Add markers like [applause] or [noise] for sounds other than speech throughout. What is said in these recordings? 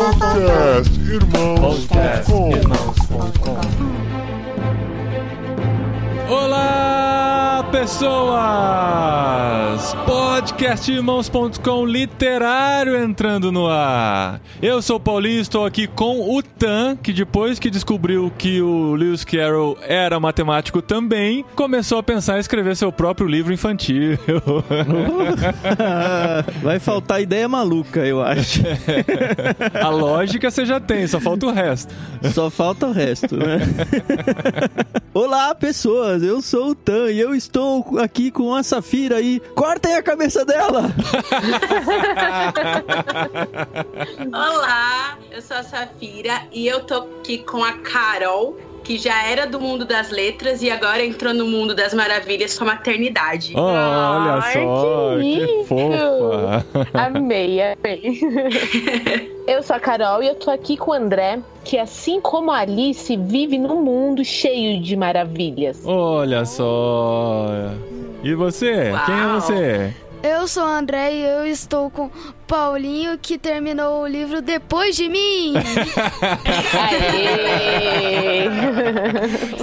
Podcast Irmãos.com Olá, pessoas! Podcastirmãos.com literário entrando no ar. Eu sou o Paulinho, estou aqui com o Tan, que depois que descobriu que o Lewis Carroll era matemático também, começou a pensar em escrever seu próprio livro infantil. [laughs] Vai faltar ideia maluca, eu acho. [laughs] a lógica você já tem, só falta o resto. Só falta o resto, né? [laughs] Olá, pessoas! Eu sou o Tan e eu estou aqui com a Safira aí. Cortem a cabeça dela! [laughs] Olá, eu sou a Safira e eu tô aqui com a Carol, que já era do mundo das letras e agora entrou no mundo das maravilhas com a maternidade. Oh, olha Ai, só, que que, fofa. Amei, amei. [laughs] Eu sou a Carol e eu tô aqui com o André, que assim como a Alice, vive num mundo cheio de maravilhas. Olha só. E você? Quem é Uau. você? Eu sou André e eu estou com Paulinho, que terminou o livro depois de mim.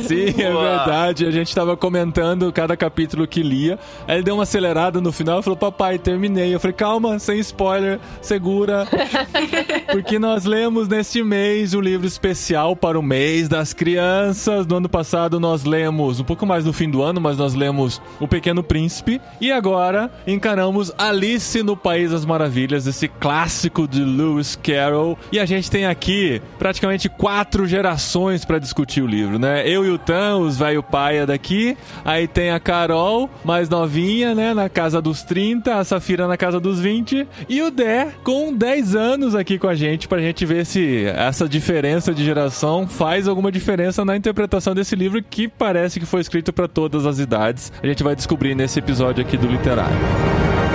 Sim, é verdade. A gente tava comentando cada capítulo que lia. Aí ele deu uma acelerada no final e falou: Papai, terminei. Eu falei: Calma, sem spoiler, segura. [laughs] Porque nós lemos neste mês um livro especial para o mês das crianças. No ano passado nós lemos, um pouco mais no fim do ano, mas nós lemos O Pequeno Príncipe. E agora encaramos Alice no País das Maravilhas, esse clássico de Lewis Carroll. E a gente tem aqui praticamente quatro gerações para discutir o livro, né? Eu e o Tan, os velho paia daqui. Aí tem a Carol, mais novinha, né? Na casa dos 30, a Safira na casa dos 20. E o Dé, com 10 anos aqui com a gente, pra gente ver se essa diferença de geração faz alguma diferença na interpretação desse livro que parece que foi escrito para todas as idades. A gente vai descobrir nesse episódio aqui do Literário.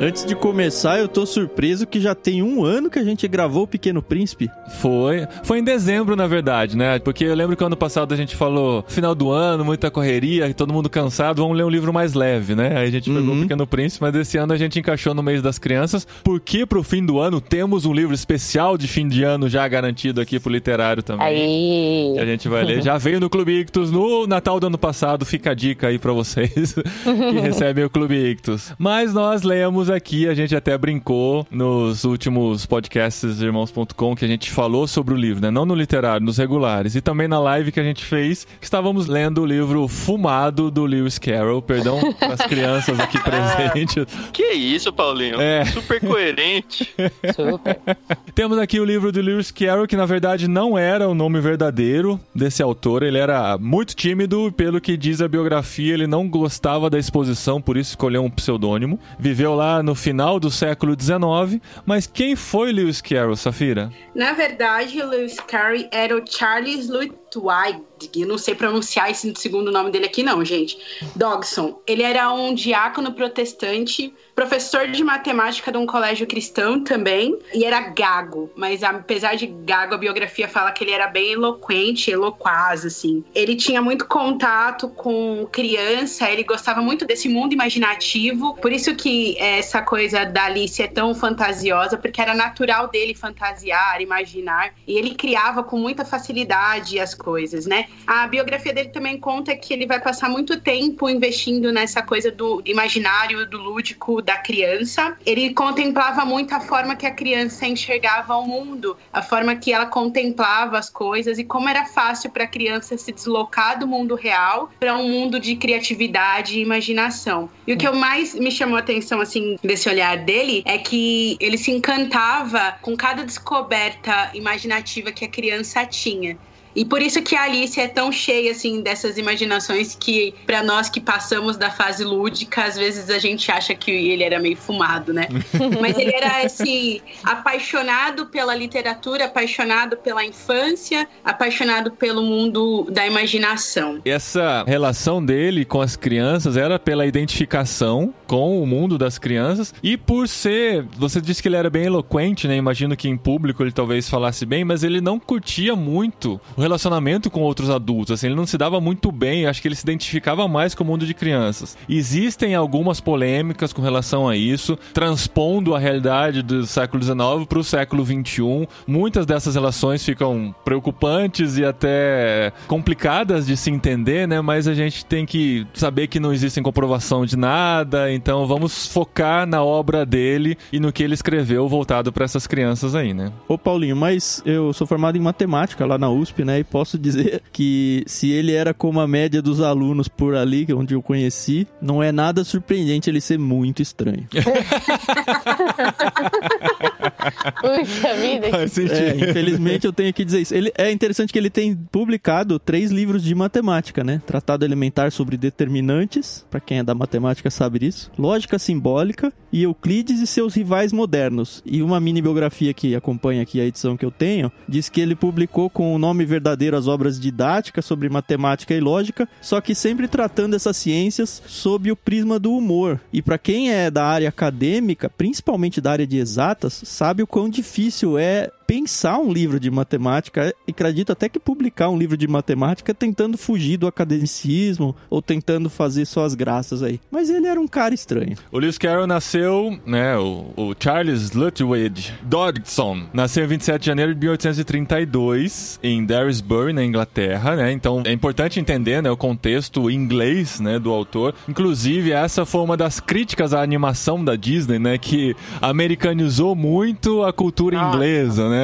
Antes de começar, eu tô surpreso que já tem um ano que a gente gravou o Pequeno Príncipe. Foi. Foi em dezembro, na verdade, né? Porque eu lembro que ano passado a gente falou final do ano, muita correria, todo mundo cansado, vamos ler um livro mais leve, né? Aí a gente pegou Uhum. o Pequeno Príncipe, mas esse ano a gente encaixou no mês das crianças, porque pro fim do ano temos um livro especial de fim de ano já garantido aqui pro literário também. Que a gente vai ler. Já veio no Clube Ictus no Natal do ano passado. Fica a dica aí pra vocês [laughs] que recebem o Clube Ictus. Mas nós lemos aqui, a gente até brincou nos últimos podcasts irmãos.com que a gente falou sobre o livro, né? Não no literário, nos regulares. E também na live que a gente fez, que estávamos lendo o livro Fumado do Lewis Carroll. Perdão [laughs] as crianças aqui presentes. Que isso, Paulinho? É. Super coerente. Super. [laughs] Temos aqui o livro do Lewis Carroll, que na verdade não era o nome verdadeiro desse autor. Ele era muito tímido, pelo que diz a biografia, ele não gostava da exposição, por isso escolheu um pseudônimo. Viveu lá no final do século XIX. Mas quem foi Lewis Carroll, Safira? Na verdade, Lewis Carey era o Charles Lutwig. Não sei pronunciar esse segundo nome dele aqui, não, gente. Dogson. Ele era um diácono protestante, professor de matemática de um colégio cristão também, e era gago. Mas apesar de gago, a biografia fala que ele era bem eloquente, eloquaz, assim. Ele tinha muito contato com criança, ele gostava muito desse mundo imaginativo. Por isso que essa coisa da Alice é tão fantasiosa, porque era natural dele fantasiar, imaginar, e ele criava com muita facilidade as coisas, né? A biografia dele também conta que ele vai passar muito tempo investindo nessa coisa do imaginário, do lúdico da criança. Ele contemplava muito a forma que a criança enxergava o mundo, a forma que ela contemplava as coisas e como era fácil para a criança se deslocar do mundo real para um mundo de criatividade e imaginação. E o que eu mais me chamou a atenção assim desse olhar dele é que ele se encantava com cada descoberta imaginativa que a criança tinha. E por isso que a Alice é tão cheia assim dessas imaginações que para nós que passamos da fase lúdica, às vezes a gente acha que ele era meio fumado, né? [laughs] Mas ele era esse apaixonado pela literatura, apaixonado pela infância, apaixonado pelo mundo da imaginação. Essa relação dele com as crianças era pela identificação com o mundo das crianças e por ser, você disse que ele era bem eloquente, né? Imagino que em público ele talvez falasse bem, mas ele não curtia muito o relacionamento com outros adultos. Assim, ele não se dava muito bem, acho que ele se identificava mais com o mundo de crianças. Existem algumas polêmicas com relação a isso, transpondo a realidade do século XIX para o século XXI. Muitas dessas relações ficam preocupantes e até complicadas de se entender, né? Mas a gente tem que saber que não existe comprovação de nada, então vamos focar na obra dele e no que ele escreveu voltado para essas crianças aí, né? Ô Paulinho, mas eu sou formado em matemática lá na USP, né? E posso dizer que se ele era como a média dos alunos por ali, é onde eu conheci, não é nada surpreendente ele ser muito estranho. [laughs] Puxa vida. Faz sentido. É, infelizmente eu tenho que dizer isso. Ele, é interessante que ele tem publicado três livros de matemática, né? Tratado elementar sobre determinantes, para quem é da matemática sabe disso. Lógica simbólica e Euclides e seus rivais modernos. E uma mini biografia que acompanha aqui a edição que eu tenho, diz que ele publicou com o nome verdadeiro as obras didáticas sobre matemática e lógica, só que sempre tratando essas ciências sob o prisma do humor. E para quem é da área acadêmica, principalmente da área de exatas, sabe o quão difícil é pensar um livro de matemática e acredito até que publicar um livro de matemática tentando fugir do academicismo ou tentando fazer só as graças aí. Mas ele era um cara estranho. O Lewis Carroll nasceu, né, o, o Charles Lutwidge Dodgson, nasceu em 27 de janeiro de 1832 em Daresbury, na Inglaterra, né? Então é importante entender, né, o contexto inglês, né, do autor. Inclusive essa foi uma das críticas à animação da Disney, né, que americanizou muito a cultura Ah. inglesa, né?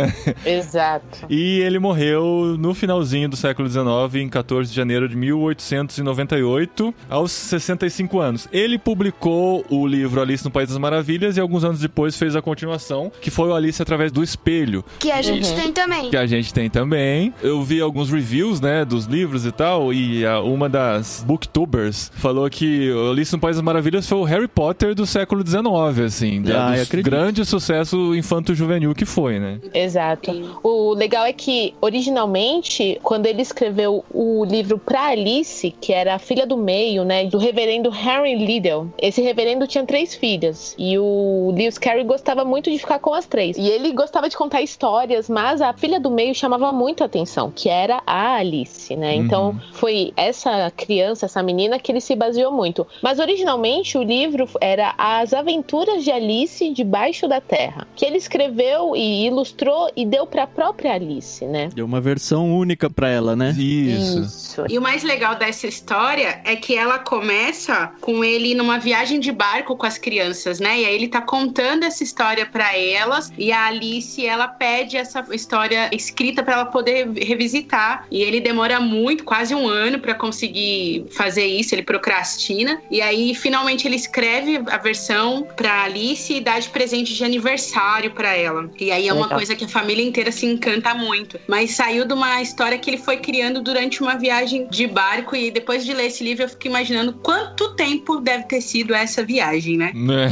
Exato. E ele morreu no finalzinho do século XIX, em 14 de janeiro de 1898, aos 65 anos. Ele publicou o livro Alice no País das Maravilhas e alguns anos depois fez a continuação, que foi o Alice através do espelho, Que a gente tem também. que a gente tem também. Eu vi alguns reviews, né, dos livros e tal, e a- uma das booktubers falou que o Alice no País das Maravilhas foi o Harry Potter do século XIX, assim, da- Ah, eu do acredito. grande sucesso infanto-juvenil que foi, né? Exato. O legal é que, originalmente, quando ele escreveu o livro pra Alice, que era a filha do meio, né, do reverendo Harry Liddell, esse reverendo tinha três filhas. E o Lewis Carey gostava muito de ficar com as três. E ele gostava de contar histórias, mas a filha do meio chamava muito a atenção, que era a Alice, né? Então, foi essa criança, essa menina, que ele se baseou muito. Mas, originalmente, o livro era As Aventuras de Alice Debaixo da Terra, que ele escreveu e ilustrou e deu pra própria Alice, né? Deu uma versão única pra ela, né? Isso. Isso. E o mais legal dessa história é que ela começa com ele numa viagem de barco com as crianças, né? E aí ele tá contando essa história pra elas e a Alice, ela pede essa história escrita pra ela poder revisitar. E ele demora muito, quase um ano pra conseguir fazer isso, ele procrastina. E aí finalmente ele escreve a versão pra Alice e dá de presente de aniversário pra ela. E aí é uma Legal. coisa que a família inteira se encanta muito. Mas saiu de uma história que ele foi criando durante uma viagem de barco e depois de ler esse livro eu fico imaginando quanto tempo deve ter sido essa viagem, né? Né?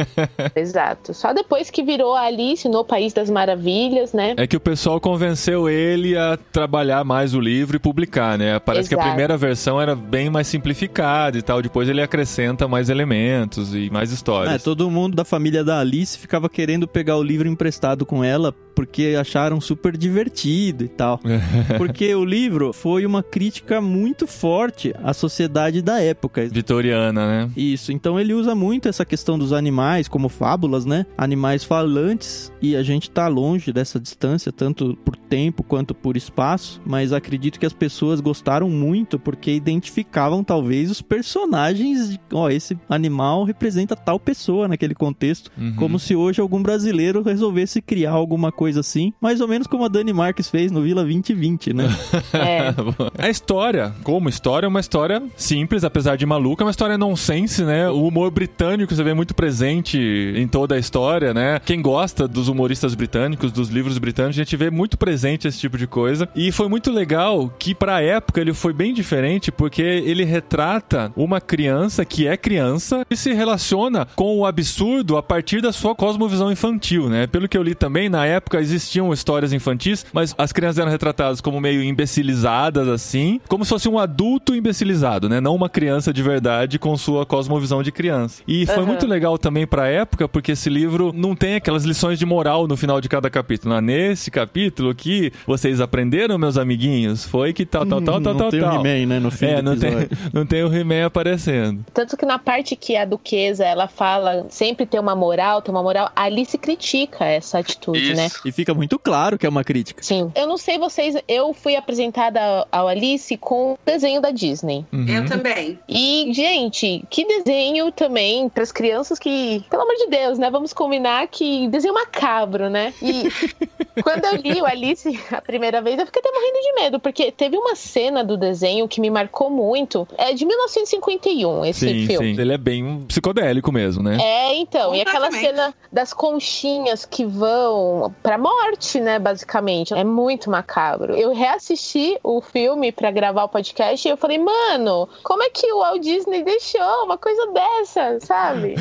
[laughs] Exato. Só depois que virou a Alice no País das Maravilhas, né? É que o pessoal convenceu ele a trabalhar mais o livro e publicar, né? Parece que a Exato. primeira versão era bem mais simplificada e tal. Depois ele acrescenta mais elementos e mais É, histórias. todo mundo da família da Alice ficava querendo pegar o livro emprestado com ela porque acharam super divertido e tal. [laughs] Porque o livro foi uma crítica muito forte à sociedade da época. Vitoriana, né? Isso, então ele usa muito essa questão dos animais como fábulas, né? Animais falantes, e a gente tá longe dessa distância, tanto por tempo quanto por espaço, mas acredito que as pessoas gostaram muito porque identificavam talvez os personagens, de, ó, esse animal representa tal pessoa naquele contexto, Uhum. como se hoje algum brasileiro resolvesse criar alguma coisa assim, mais ou menos como a Dani Marques fez no Vila 2020, né? [laughs] É. [laughs] A história, como história, é uma história simples, apesar de maluca, é uma história nonsense, né? O humor britânico você vê muito presente em toda a história, né? Quem gosta dos humoristas britânicos, dos livros britânicos, a gente vê muito presente esse tipo de coisa. E foi muito legal que pra época ele foi bem diferente, porque ele retrata uma criança que é criança e se relaciona com o absurdo a partir da sua cosmovisão infantil, né? Pelo que eu li também, na época época existiam histórias infantis, mas as crianças eram retratadas como meio imbecilizadas, assim, como se fosse um adulto imbecilizado, né? Não uma criança de verdade com sua cosmovisão de criança. E foi Aham. muito legal também pra época, porque esse livro não tem aquelas lições de moral no final de cada capítulo. Ah, nesse capítulo que vocês aprenderam, meus amiguinhos, foi que tal, tal, tal, tal, não tal, tem o tal. He-Man, né, no fim É, do não tem, [laughs] não tem o He-Man aparecendo. Tanto que na parte que a duquesa ela fala sempre ter uma moral, ter uma moral, a Alice critica essa atitude, né? Isso. E fica muito claro que é uma crítica. Sim. Eu não sei vocês, eu fui apresentada ao Alice com o desenho da Disney. Uhum. Eu também. E, gente, que desenho também para as crianças que, pelo amor de Deus, né? Vamos combinar que desenho macabro, né? E [laughs] quando eu li o Alice a primeira vez, eu fiquei até morrendo de medo, porque teve uma cena do desenho que me marcou muito. É de 1951, esse Sim, filme. sim. Ele é bem psicodélico mesmo, né? É, então, e aquela cena das conchinhas que vão pra morte, né, basicamente. É muito macabro. Eu reassisti o filme pra gravar o podcast e eu falei, mano, como é que o Walt Disney deixou uma coisa dessa, sabe?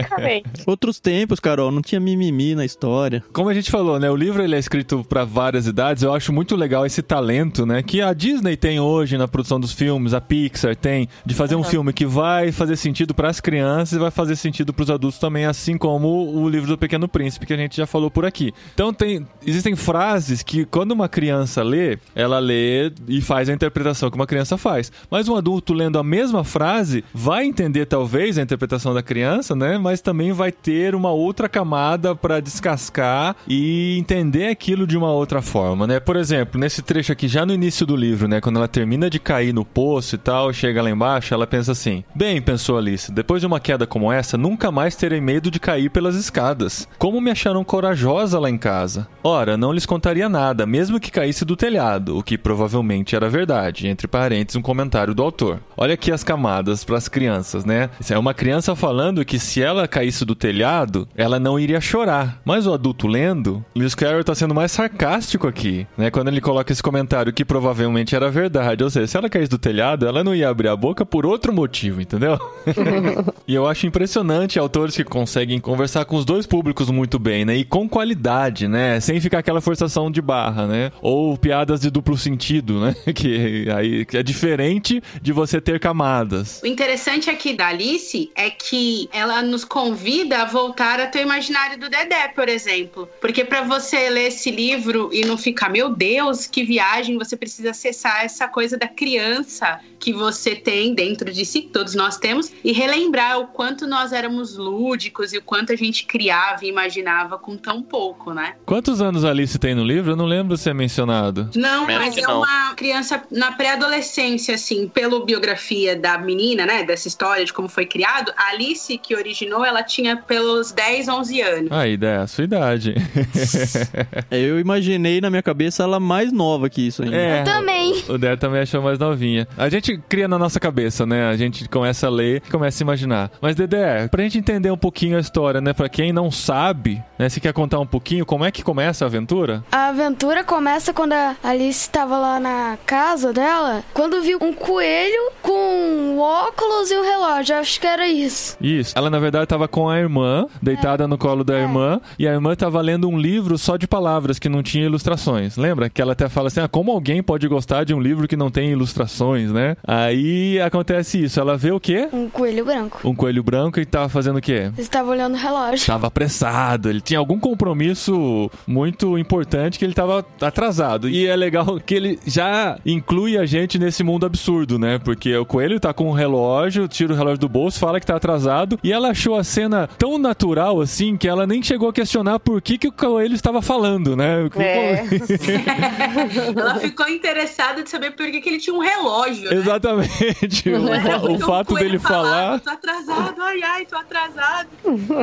[laughs] Outros tempos, Carol, não tinha mimimi na história. Como a gente falou, né? O livro ele é escrito para várias idades. Eu acho muito legal esse talento, né? Que a Disney tem hoje na produção dos filmes, a Pixar tem, de fazer um filme que vai fazer sentido para as crianças e vai fazer sentido para os adultos também, assim como o livro do Pequeno Príncipe que a gente já falou por aqui. Então tem, existem frases que quando uma criança lê, ela lê e faz a interpretação que uma criança faz. Mas um adulto lendo a mesma frase vai entender talvez a interpretação da criança, né? Mas também vai ter uma outra camada para descascar e entender aquilo de uma outra forma, né? Por exemplo, nesse trecho aqui já no início do livro, né, quando ela termina de cair no poço e tal, chega lá embaixo, ela pensa assim: "Bem", pensou Alice, depois de uma queda como essa, nunca mais terei medo de cair pelas escadas. Como me acharam corajosa lá em casa. Ora, não lhes contaria nada, mesmo que caísse do telhado, o que provavelmente era verdade, entre parênteses um comentário do autor. Olha aqui as camadas para as crianças, né? Isso é uma criança falando que se ela caísse do telhado, ela não iria chorar. Mas o adulto lendo, Lewis Carroll tá sendo mais sarcástico aqui, né? Quando ele coloca esse comentário que provavelmente era verdade, ou seja, se ela caísse do telhado, ela não ia abrir a boca por outro motivo, entendeu? [laughs] E eu acho impressionante autores que conseguem conversar com os dois públicos muito bem, né? E com qualidade, né? Sem ficar aquela forçação de barra, né? Ou piadas de duplo sentido, né? [laughs] Que aí que é diferente de você ter camadas. O interessante aqui da Alice é que ela nos convida a voltar até o imaginário do Dedé, por exemplo. Porque para você ler esse livro e não ficar, meu Deus, que viagem, você precisa acessar essa coisa da criança que você tem dentro de si, que todos nós temos, e relembrar o quanto nós éramos lúdicos e o quanto a gente criava e imaginava com tão pouco, né? Quantos anos a Alice tem no livro? Eu não lembro se é mencionado. Não, Menos mas é não. uma criança na pré-adolescência, assim, pela biografia da menina, né, dessa história de como foi criado, a Alice, que originou, ela tinha pelos 10, 11 anos. Aí, é a sua idade. [laughs] Eu imaginei na minha cabeça ela mais nova que isso ainda. É. Também. O Der também achou mais novinha. A gente cria na nossa cabeça, né? A gente começa a ler e começa a imaginar. Mas, Dedé, pra gente entender um pouquinho a história, né? Pra quem não sabe, né? Se quer contar um pouquinho, como é que começa a aventura? A aventura começa quando a Alice estava lá na casa dela, quando viu um coelho com um óculos e um relógio. Acho que era isso. Isso. Ela, na verdade, tava com a irmã, deitada no colo da É. irmã, e a irmã tava lendo um livro só de palavras, que não tinha ilustrações. Lembra? Que ela até fala assim: ah, como alguém pode gostar de um livro que não tem ilustrações, né? Aí acontece isso. Ela vê o quê? Um coelho branco. Um coelho branco e tava fazendo o quê? Estava olhando o relógio. Tava apressado, ele tinha algum compromisso muito importante que ele tava atrasado. E é legal que ele já inclui a gente nesse mundo absurdo, né? Porque o coelho tá com um relógio, tira o relógio do bolso, fala que tá atrasado, e ela achou a cena tão natural assim que ela nem chegou a questionar por que, que o coelho estava falando, né? É. [laughs] Ela ficou interessada de saber por que, que ele tinha um relógio. Né? Exatamente. [laughs] O, o fato coelho dele falar. falava, Tô atrasado, ai, ai, tô atrasado.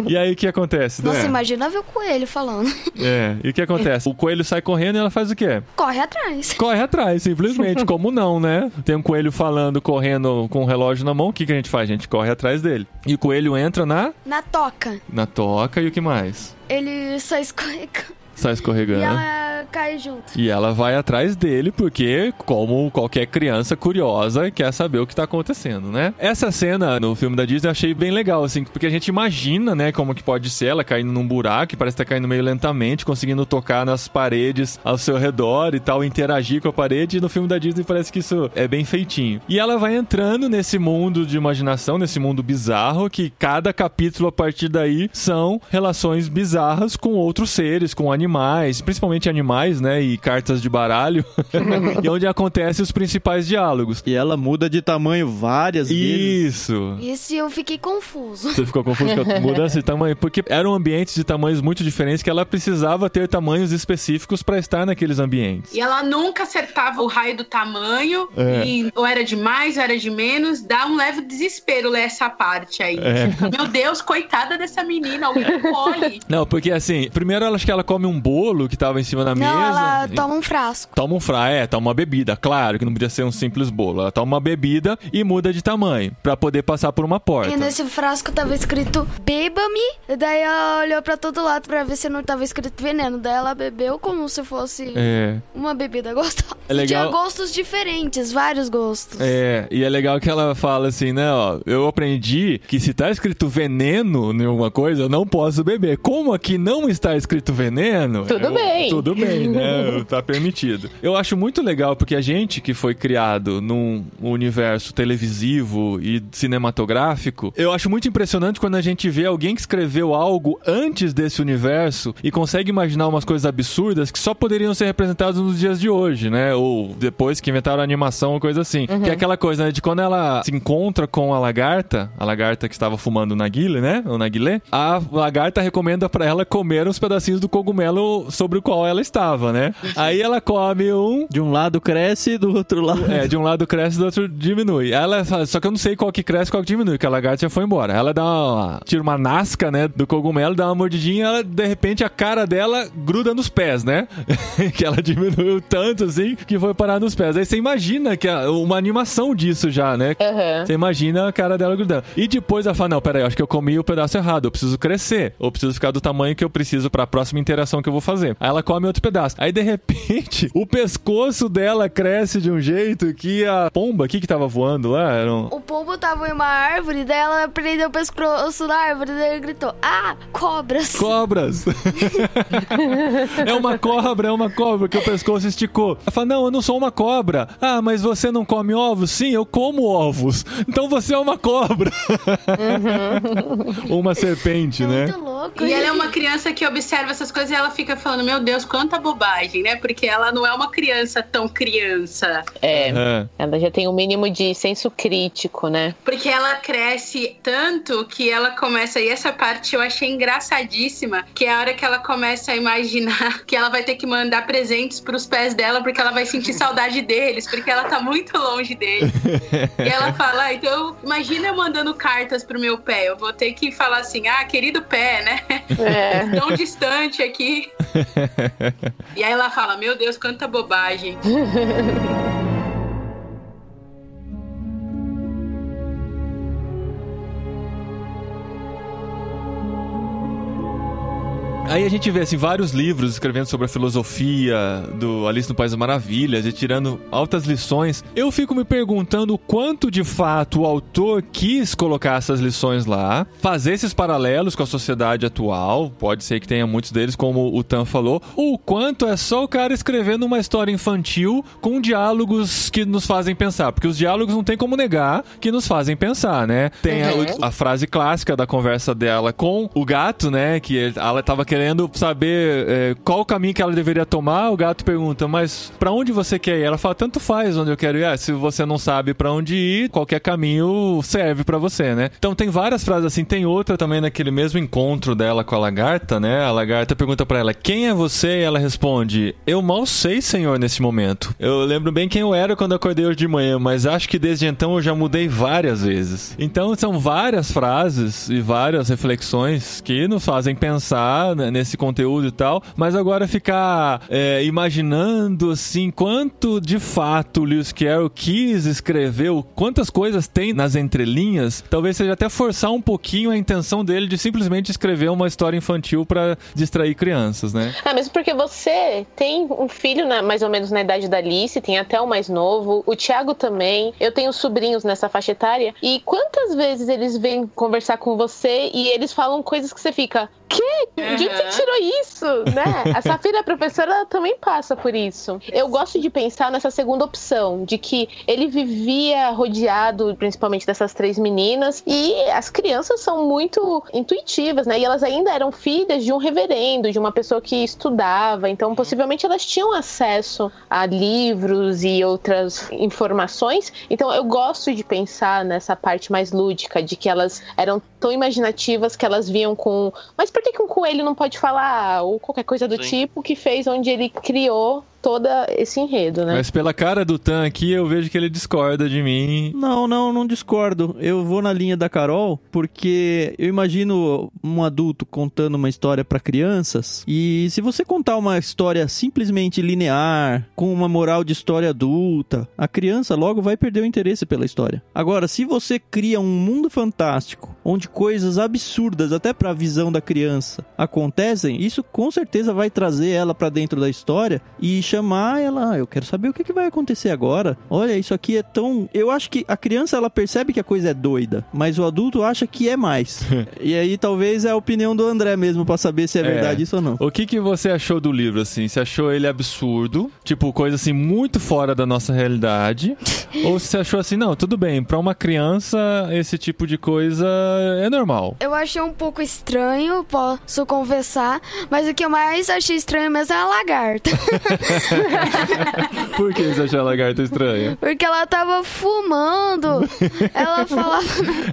E aí o que acontece? Nossa, né? imagina ver o coelho falando. É, e o que acontece? O coelho sai correndo e ela faz o quê? Corre atrás. Corre atrás, simplesmente. [laughs] Como não, né? Tem um coelho falando, correndo com o relógio na mão. O que, que a gente faz? A gente corre atrás dele. E o coelho entra na, Na toca. na toca e o que mais? Ele sai escorregando. Sai E escorregando. ela ela cai junto. E ela vai atrás dele porque, como qualquer criança curiosa, quer saber o que tá acontecendo, né? Essa cena no filme da Disney eu achei bem legal, assim, porque a gente imagina, né, como que pode ser ela caindo num buraco, e parece que tá caindo meio lentamente, conseguindo tocar nas paredes ao seu redor e tal, interagir com a parede. E no filme da Disney parece que isso é bem feitinho. E ela vai entrando nesse mundo de imaginação, nesse mundo bizarro, que cada capítulo a partir daí são relações bizarras com outros seres, com animais, principalmente animais, né? E cartas de baralho, [laughs] e onde acontecem os principais diálogos. E ela muda de tamanho várias vezes. Isso. Isso eu fiquei confuso. Você ficou confuso com a mudança de tamanho? Porque eram ambientes de tamanhos muito diferentes que ela precisava ter tamanhos específicos para estar naqueles ambientes. E ela nunca acertava o raio do tamanho, É. e ou era de mais, ou era de menos. Dá um leve desespero ler essa parte aí. É. Meu Deus, coitada dessa menina, alguém colhe. Não, porque assim, primeiro ela acho que ela come um bolo que tava em cima da Não, mesa. ela e- toma um frasco. Toma um fra, é, toma uma bebida, claro que não podia ser um simples bolo. Ela toma uma bebida e muda de tamanho pra poder passar por uma porta. E nesse frasco tava escrito beba-me. Daí ela olhou pra todo lado pra ver se não tava escrito veneno. Daí ela bebeu como se fosse É, uma bebida gostosa. É legal- Tinha gostos diferentes, vários gostos. é, e é legal que ela fala assim, né, ó, eu aprendi que se tá escrito veneno em alguma coisa, eu não posso beber. Como aqui não está escrito veneno... Tudo eu- bem. Tudo bem, né, [laughs] tá permitido. Eu acho muito legal porque a gente que foi criado num universo televisivo e cinematográfico, eu acho muito impressionante quando a gente vê alguém que escreveu algo antes desse universo e consegue imaginar umas coisas absurdas que só poderiam ser representadas nos dias de hoje, né? Ou depois que inventaram a animação ou coisa assim. Que é aquela coisa, né, de quando ela se encontra com a lagarta, a lagarta que estava fumando naguile, né? O naguilé, a lagarta recomenda pra ela comer uns pedacinhos do cogumelo sobre o qual ela estava, né? Aí ela come um De um lado cresce, do outro lado. é, de um lado cresce, do outro diminui. Ela fala, só que eu não sei qual que cresce e qual que diminui, que a lagarta já foi embora. Ela dá uma, tira uma nasca, né, do cogumelo, dá uma mordidinha, ela, de repente a cara dela gruda nos pés, né? [laughs] que ela diminuiu tanto assim que foi parar nos pés. Aí você imagina que é uma animação disso já, né? Aham. Você imagina a cara dela grudando. E depois ela fala: Não, peraí, eu acho que eu comi o pedaço errado. Eu preciso crescer. Ou preciso ficar do tamanho que eu preciso pra próxima interação que eu vou fazer. Aí ela come outro pedaço. Aí de repente, [laughs] o pescoço dela cresce de um jeito que a pomba aqui que tava voando lá era um. O pombo tava em uma árvore, daí ela prendeu o pescoço na árvore, daí ele gritou: Ah, cobras! [laughs] Cobras! [laughs] é uma cobra, é uma cobra, que o pescoço esticou. Ela fala: Não, eu não sou uma cobra. Ah, mas você não come ovos? Sim, eu como ovos. Então você é uma cobra. Ou uma serpente, né? Muito louco. E ela é uma criança que observa essas coisas e ela fica falando, meu Deus, quanta bobagem, né? Porque ela não é uma criança tão criança. É. É. Ela já tem um mínimo de senso crítico, né? Porque ela cresce tanto que ela começa. E essa parte eu achei engraçadíssima. Que é a hora que ela começa a imaginar [laughs] que ela vai ter que mandar presentes pros pés dela, porque ela vai sentir saudade deles, porque ela tá muito longe deles. e ela [laughs] fala: ah, então imagina eu mandando cartas pro meu pé. Eu vou ter que falar assim: ah, querido pé, né? É. [laughs] Tão distante aqui. [laughs] e aí ela fala: meu Deus, quanta bobagem. [laughs] Aí a gente vê assim vários livros escrevendo sobre a filosofia do Alice no País das Maravilhas e tirando altas lições. Eu fico me perguntando o quanto de fato o autor quis colocar essas lições lá, fazer esses paralelos com a sociedade atual. Pode ser que tenha muitos deles, como o Tan falou, ou o quanto é só o cara escrevendo uma história infantil com diálogos que nos fazem pensar, porque os diálogos não tem como negar que nos fazem pensar, né? Tem a- Uhum. a frase clássica da conversa dela com o gato, né? Que ela tava querendo saber é, qual o caminho que ela deveria tomar. O gato pergunta, mas pra onde você quer ir? Ela fala, tanto faz onde eu quero ir. Ah, se você não sabe pra onde ir, qualquer caminho serve pra você, né? Então tem várias frases assim. Tem outra também naquele mesmo encontro dela com a lagarta, né? A lagarta pergunta pra ela, quem é você? E ela responde, eu mal sei, senhor, nesse momento. Eu lembro bem quem eu era quando acordei hoje de manhã, mas acho que desde então eu já mudei várias vezes. Então são várias frases e várias reflexões que nos fazem pensar né, nesse conteúdo e tal, mas agora ficar é, imaginando assim quanto de fato Lewis Carroll quis escrever, quantas coisas tem nas entrelinhas, talvez seja até forçar um pouquinho a intenção dele de simplesmente escrever uma história infantil pra distrair crianças, né? Ah, mesmo porque você tem um filho na- mais ou menos na idade da Alice, tem até o mais novo, o Thiago também. Eu tenho sobrinhos nessa faixa etária. E quantas vezes eles vêm conversar com você e eles falam coisas que você fica. Que? De. Você tirou isso? Né? A Safira, a professora, ela também passa por isso. Eu gosto de pensar nessa segunda opção, de que ele vivia rodeado principalmente dessas três meninas, e as crianças são muito intuitivas, né? E elas ainda eram filhas de um reverendo, de uma pessoa que estudava, então possivelmente elas tinham acesso a livros e outras informações. Então eu gosto de pensar nessa parte mais lúdica, de que elas eram tão imaginativas que elas viam com. Mas por que, que um coelho não pode falar? Ou qualquer coisa do Sim. tipo que fez onde ele criou todo esse enredo, né? Mas pela cara do Tan aqui, eu vejo que ele discorda de mim. Não, não, não discordo. Eu vou na linha da Carol, porque eu imagino um adulto contando uma história pra crianças, e se você contar uma história simplesmente linear, com uma moral de história adulta, a criança logo vai perder o interesse pela história. Agora, se você cria um mundo fantástico, onde coisas absurdas até pra visão da criança acontecem, isso com certeza vai trazer ela pra dentro da história e chamar ela, "Ah, eu quero saber o que, que vai acontecer agora. Olha, isso aqui é tão. Eu acho que a criança ela percebe que a coisa é doida, mas o adulto acha que é mais. [laughs] e aí talvez é a opinião do André mesmo pra saber se é, É. verdade isso ou não. O que, que você achou do livro, assim? Você achou ele absurdo? Tipo, coisa assim, muito fora da nossa realidade? [laughs] Ou você achou assim, não, tudo bem, pra uma criança, esse tipo de coisa é normal. Eu achei um pouco estranho, posso confessar, mas o que eu mais achei estranho mesmo é a lagarta. [laughs] [laughs] Por que você achou a lagarta estranha? Porque ela tava fumando. Ela [laughs] falava.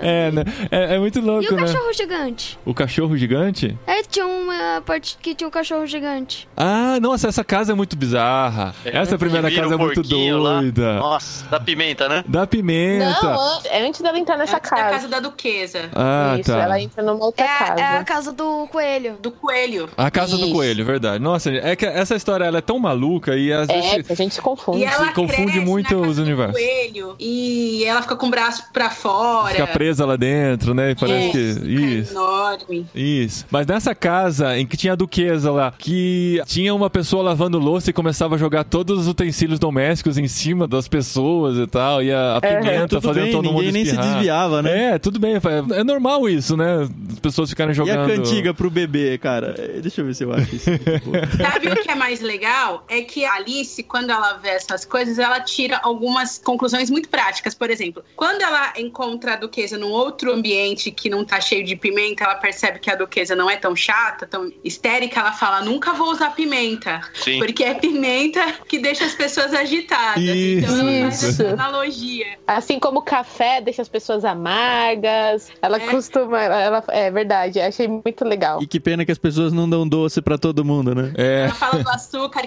É, né? É, é muito E louco, o né? cachorro gigante? O cachorro gigante? É, tinha uma parte que tinha um cachorro gigante. Ah, nossa, essa casa é muito bizarra. essa primeira casa é um muito porquinho lá. doida. Nossa, da pimenta, né? Da pimenta. Não, é antes dela entrar nessa Antes da casa. casa da duquesa. Ah, Isso, tá. ela entra numa outra É, a- casa. é a casa do coelho. Do coelho. A casa do Isso. coelho, verdade. Nossa, é que essa história ela é tão maluca e às É, vezes. a gente se confunde. E ela confunde cresce muito na casa os universos. coelho e ela fica com o braço pra fora. Fica presa lá dentro, né? E Parece É, que. Isso. enorme. Isso. Mas nessa casa em que tinha a duquesa lá, que tinha uma pessoa lavando louça e começava a jogar todos os utensílios domésticos em cima das pessoas e tal, e a, a pimenta Tudo fazendo bem, todo mundo ninguém nem se desviava, né? É, tudo bem. É normal isso, né? As pessoas ficarem E jogando. a cantiga pro bebê, cara? É, Deixa eu ver se eu acho isso. muito bom. [laughs] Sabe o que é mais legal? É que a Alice, quando ela vê essas coisas, ela tira algumas conclusões muito práticas. Por exemplo, quando ela encontra a duquesa num outro ambiente que não tá cheio de pimenta, ela percebe que a duquesa não é tão chata, tão histérica, ela fala: nunca vou usar pimenta. Sim. Porque é pimenta que deixa as pessoas agitadas. então ela faz Isso. essa analogia. Assim como o café deixa as pessoas amargas. Ela É. costuma. Ela, é verdade, achei muito legal. E que pena que as pessoas não dão doce pra todo mundo, né? É. Ela fala do açúcar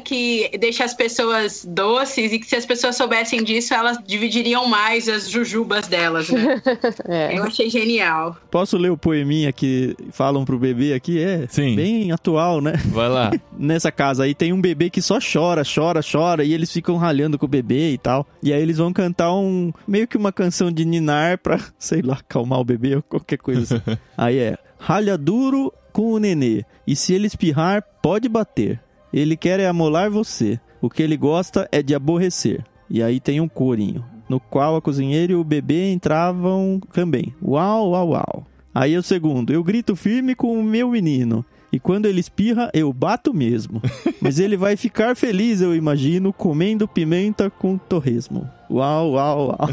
que deixa as pessoas doces e que se as pessoas soubessem disso, elas dividiriam mais as jujubas delas, né? [laughs] É. Eu achei genial. Posso ler o poeminha que falam pro bebê aqui? É Sim. bem atual, né? Vai lá. [laughs] Nessa casa aí tem um bebê que só chora, chora, chora, e eles ficam ralhando com o bebê e tal. E aí eles vão cantar um. meio que uma canção de Ninar pra, [laughs] sei lá, acalmar o bebê ou qualquer coisa assim. aí é. Ralha duro com o nenê, e se ele espirrar, pode bater. Ele quer é amolar você. O que ele gosta é de aborrecer. E aí tem um corinho, no qual a cozinheira e o bebê entravam também. Uau, uau, uau. Aí é o segundo, eu grito firme com o meu menino. E quando ele espirra, eu bato mesmo. [laughs] Mas ele vai ficar feliz, eu imagino, comendo pimenta com torresmo. Uau, uau, uau.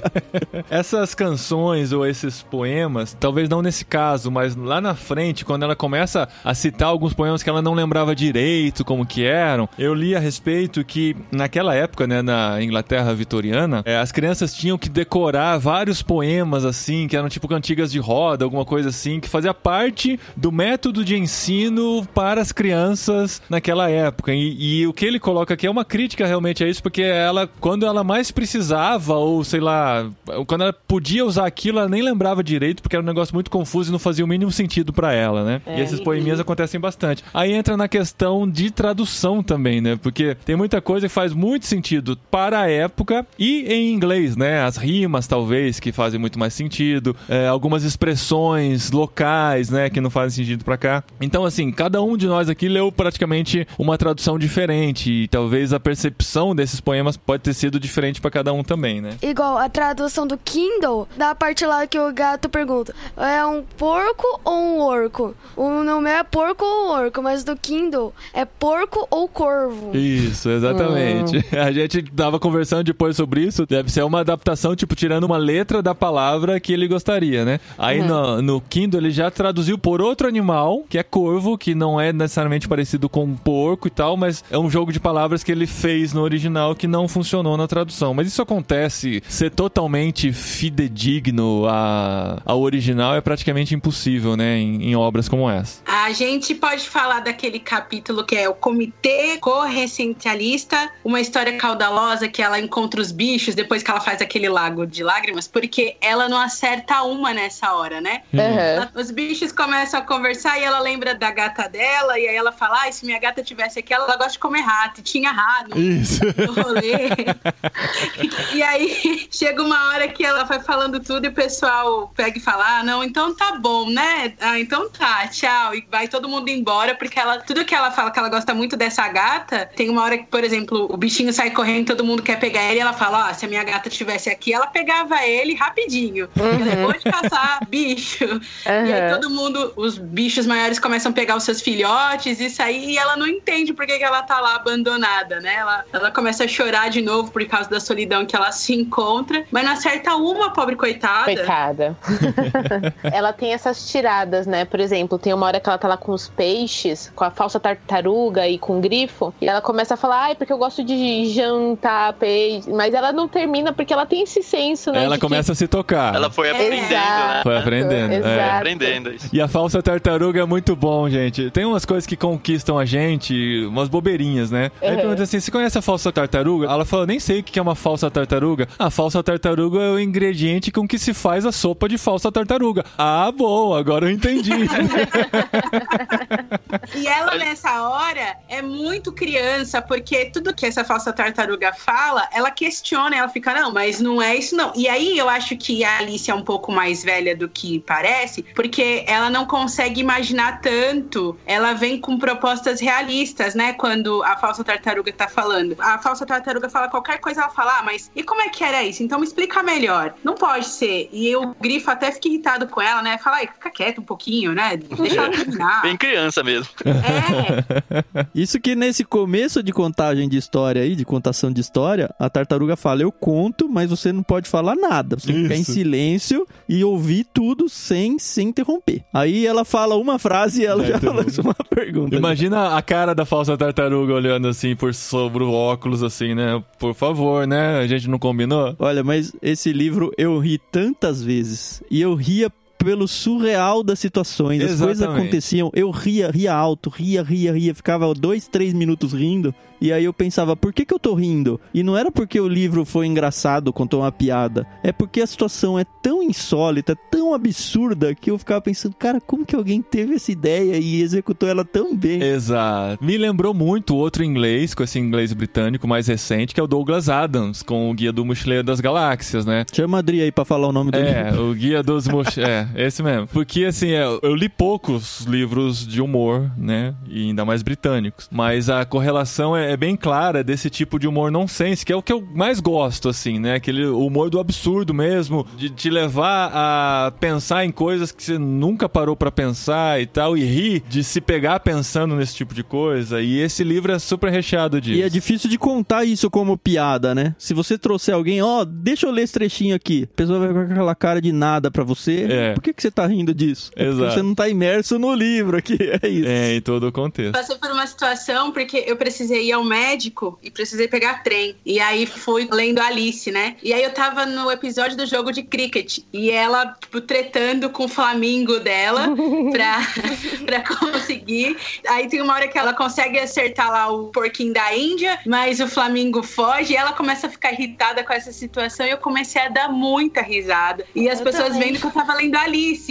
[laughs] Essas canções ou esses poemas, talvez não nesse caso, mas lá na frente, quando ela começa a citar alguns poemas que ela não lembrava direito como que eram, eu li a respeito que naquela época, né, na Inglaterra vitoriana, eh, as crianças tinham que decorar vários poemas assim, que eram tipo cantigas de roda, alguma coisa assim, que fazia parte do método de ensino para as crianças naquela época. E, e o que ele coloca aqui é uma crítica realmente a isso, porque ela, quando ela mais mais precisava, ou sei lá, quando ela podia usar aquilo, ela nem lembrava direito, porque era um negócio muito confuso e não fazia o mínimo sentido pra ela, né? É. E esses poeminhas acontecem bastante. Aí entra na questão de tradução também, né? Porque tem muita coisa que faz muito sentido para a época e em inglês, né? As rimas, talvez, que fazem muito mais sentido, é, algumas expressões locais, né? Que não fazem sentido pra cá. Então, assim, cada um de nós aqui leu praticamente uma tradução diferente e talvez a percepção desses poemas pode ter sido diferente pra cada um também, né? Igual a tradução do Kindle, da parte lá que o gato pergunta: é um porco ou um orco? O no meu é porco ou orco, mas do Kindle é porco ou corvo. Isso, exatamente. A gente tava conversando depois sobre isso. Deve ser uma adaptação, tipo, tirando uma letra da palavra que ele gostaria, né? Aí no, no Kindle ele já traduziu por outro animal, que é corvo, que não é necessariamente parecido com um porco e tal, mas é um jogo de palavras que ele fez no original que não funcionou na tradução. Mas isso acontece, ser totalmente fidedigno a- ao original é praticamente impossível, né? Em, em obras como essa. A gente pode falar daquele capítulo que é o Comitê Correscencialista, uma história caudalosa que ela encontra os bichos depois que ela faz aquele lago de lágrimas, porque ela não acerta uma nessa hora, né? Aham. Os bichos começam a conversar e ela lembra da gata dela, e aí ela fala: Ai, se minha gata tivesse aqui, ela gosta de comer rato, e tinha rato Isso. no rolê. [laughs] [laughs] e aí chega uma hora que ela vai falando tudo e o pessoal pega e fala: Ah, não, então tá bom, né? Ah, então tá, tchau. E vai todo mundo embora, porque ela, tudo que ela fala que ela gosta muito dessa gata, tem uma hora que, por exemplo, o bichinho sai correndo, todo mundo quer pegar ele, e ela fala: Ó, se a minha gata estivesse aqui, ela pegava ele rapidinho. Ela é boa de caçar [laughs] bicho. E aí todo mundo, os bichos maiores começam a pegar os seus filhotes, isso aí, e ela não entende por que, que ela tá lá abandonada, né? Ela, ela começa a chorar de novo por causa da solidão que ela se encontra, mas não acerta uma, pobre coitada. Coitada. [laughs] ela tem essas tiradas, né? Por exemplo, tem uma hora que ela tá lá com os peixes, com a falsa tartaruga e com o grifo, e ela começa a falar, ai, porque eu gosto de jantar peixe, mas ela não termina porque ela tem esse senso, né? Ela começa a se tocar. Ela foi aprendendo, né? Foi aprendendo. é. Exato. Aprendendo isso. E a falsa tartaruga é muito bom, gente. Tem umas coisas que conquistam a gente, umas bobeirinhas, né? Aí Uhum. pergunta assim: você conhece a falsa tartaruga? Ela falou: nem sei o que é uma falsa tartaruga. A falsa tartaruga é o ingrediente com que se faz a sopa de falsa tartaruga. Ah, bom, agora eu entendi. [laughs] E ela, nessa hora, é muito criança, porque tudo que essa falsa tartaruga fala, ela questiona, ela fica, não, mas não é isso, não. E aí eu acho que a Alice é um pouco mais velha do que parece, porque ela não consegue imaginar tanto. Ela vem com propostas realistas, né? Quando a falsa tartaruga tá falando. A falsa tartaruga fala qualquer coisa, ela fala, ah, mas e como é que era isso? Então me explica melhor. Não pode ser. E o Grifo até fica irritado com ela, né? Fala, ai, fica quieto um pouquinho, né? Deixa ela terminar. [laughs] Bem criança mesmo. É, [laughs] Isso que nesse começo de contagem de história aí, de contação de história, a tartaruga fala: Eu conto, mas você não pode falar nada. Você tem que ficar em silêncio e ouvir tudo sem se interromper. Aí ela fala uma frase e ela É, já lança [laughs] uma pergunta. Imagina a cara da falsa tartaruga olhando assim por sobre o óculos, assim, né? Por favor, né? A gente não combinou? Olha, mas esse livro eu ri tantas vezes. E eu ria pelo surreal das situações. As coisas aconteciam, eu ria, ria alto, ria, ria, ria. Ficava dois, três minutos rindo. E aí eu pensava, por que, que eu tô rindo? E não era porque o livro foi engraçado, contou uma piada. É porque a situação é tão insólita, tão absurda, que eu ficava pensando, cara, como que alguém teve essa ideia e executou ela tão bem? Exato. Me lembrou muito outro inglês, com esse inglês britânico mais recente, que é o Douglas Adams, com o Guia do Mochileiro das Galáxias, né? Chama a Adri aí pra falar o nome do É, livro. o Guia dos Moch... [laughs] É, esse mesmo. Porque, assim, é, eu li poucos livros de humor, né? E ainda mais britânicos. Mas a correlação é, é bem clara desse tipo de humor nonsense, que é o que eu mais gosto, assim, né? Aquele humor do absurdo mesmo, de te levar a pensar em coisas que você nunca parou pra pensar e tal, e rir de se pegar pensando nesse tipo de coisa. E esse livro é super recheado disso. E é difícil de contar isso como piada, né? Se você trouxer alguém, ó, deixa eu ler esse trechinho aqui. A pessoa vai com aquela cara de nada pra você. É. por que, que você tá rindo disso? É porque Exato. você não tá imerso no livro aqui, [laughs] é isso. É, em todo o contexto. Passei por uma situação porque eu precisei ir ao médico e precisei pegar trem. E aí fui lendo Alice, né? E aí eu tava no episódio do jogo de cricket. E ela, tipo, tretando com o Flamingo dela [laughs] pra, pra conseguir. Aí tem uma hora que ela consegue acertar lá o porquinho da Índia, mas o Flamingo foge e ela começa a ficar irritada com essa situação. E eu comecei a dar muita risada. E as Eu pessoas também. vendo que eu tava lendo Alice.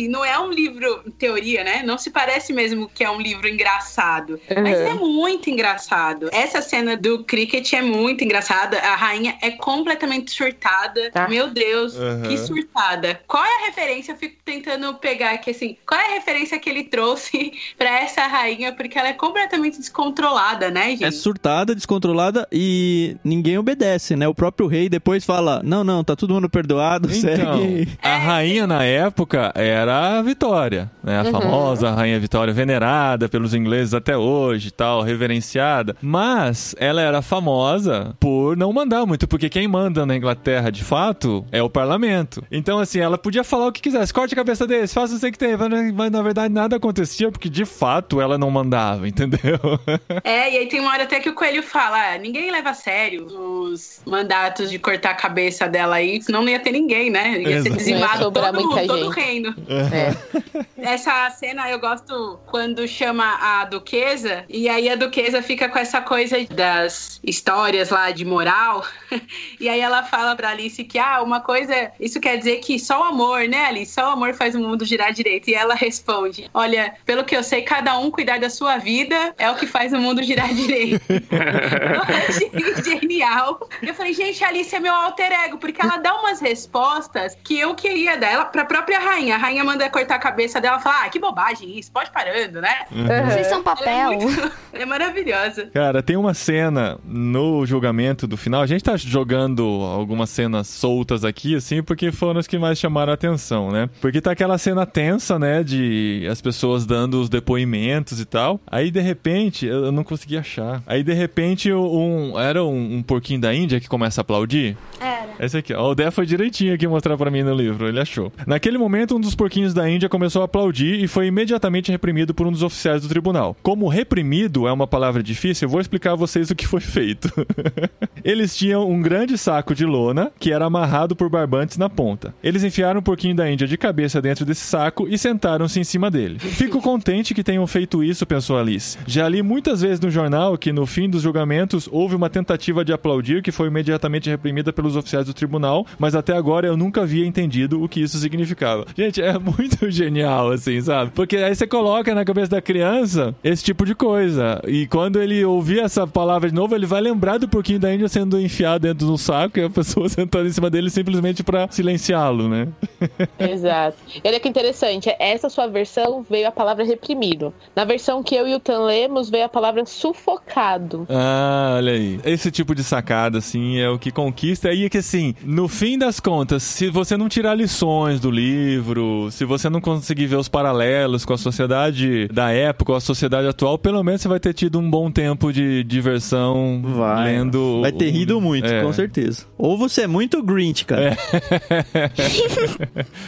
Não é um livro, em teoria, né? Não se parece mesmo que é um livro engraçado. Mas é muito engraçado. Essa cena do cricket é muito engraçada. A rainha é completamente surtada. Tá. Meu Deus, Uhum. que surtada. Qual é a referência? Eu fico tentando pegar aqui assim. Qual é a referência que ele trouxe [laughs] pra essa rainha? Porque ela é completamente descontrolada, né, gente? É surtada, descontrolada e ninguém obedece, né? O próprio rei depois fala: Não, não, tá todo mundo perdoado, Então, segue. [laughs] a rainha na época era a Vitória, né? A Uhum. famosa rainha Vitória, venerada pelos ingleses até hoje, e tal, reverenciada. Mas ela era famosa por não mandar muito, porque quem manda na Inglaterra, de fato, é o parlamento. Então, assim, ela podia falar o que quisesse, corte a cabeça desse, faça o que tem, mas, na verdade nada acontecia, porque de fato ela não mandava, entendeu? [laughs] É, e aí tem uma hora até que o Coelho fala: ah, ninguém leva a sério os mandatos de cortar a cabeça dela aí, senão não ia ter ninguém, né? Ia ser Exato. dizimado ia sobrar todo, muita todo o reino. É. Essa cena eu gosto quando chama a duquesa, e aí a duquesa fica com essa coisa das histórias lá de moral. [laughs] E aí ela fala pra Alice que, ah, uma coisa, isso quer dizer que só o amor, né, Alice? Só o amor faz o mundo girar direito. E ela responde: Olha, pelo que eu sei, cada um cuidar da sua vida é o que faz o mundo girar direito. [laughs] eu achei genial. Eu falei, gente, a Alice é meu alter ego, porque ela dá umas respostas que eu queria dar ela pra própria rainha. A rainha manda cortar a cabeça dela e fala: Ah, que bobagem isso, pode parando, né? Vocês são Ela é, papel. muito- [laughs] é maravilhosa. Cara, tem uma cena no julgamento do final. A gente tá jogando algumas cenas soltas aqui, assim, porque foram as que mais chamaram a atenção, né? Porque tá aquela cena tensa, né? De as pessoas dando os depoimentos e tal. Aí, de repente, eu eu não consegui achar. Aí, de repente, um. Era um, um porquinho da Índia que começa a aplaudir. Era. Esse aqui, ó. O Dé foi direitinho aqui mostrar pra mim no livro, ele achou. Naquele momento, um dos porquinhos da Índia começou a aplaudir e foi imediatamente reprimido por um dos oficiais do tribunal. Como reprimido é uma palavra difícil, eu vou explicar a vocês o que foi feito. [laughs] Eles tinham um grande saco de lona que era amarrado por barbantes na ponta. Eles enfiaram o porquinho da Índia de cabeça dentro desse saco e sentaram-se em cima dele. Fico contente que tenham feito isso, pensou Alice. Já li muitas vezes no jornal que no fim dos julgamentos houve uma tentativa de aplaudir que foi imediatamente reprimida pelos oficiais do tribunal, mas até agora eu nunca havia entendido o que isso significava. Gente, é muito [laughs] genial, assim, sabe? Porque aí você coloca na cabeça da criança esse tipo de coisa. E quando ele ouvir essa palavra de novo, ele vai lembrar do porquinho da Índia sendo enfiado dentro do saco e a pessoa [laughs] sentando em cima dele simplesmente pra silenciá-lo, né? [laughs] Exato. Olha que interessante, essa sua versão veio a palavra reprimido. Na versão que eu e o Tan lemos, veio a palavra sufocado. Ah, olha aí. Esse tipo de sacada, assim, é o que conquista. E é que, assim, no fim das contas, se você não tirar lições do livro, se você não conseguir ver os paralelos com a sociedade da época ou a sociedade atual, pelo menos você vai ter tido um bom tempo de diversão Vai. lendo. Vai ter rido muito, É. com certeza. Ou você é muito Grinch, cara. [laughs]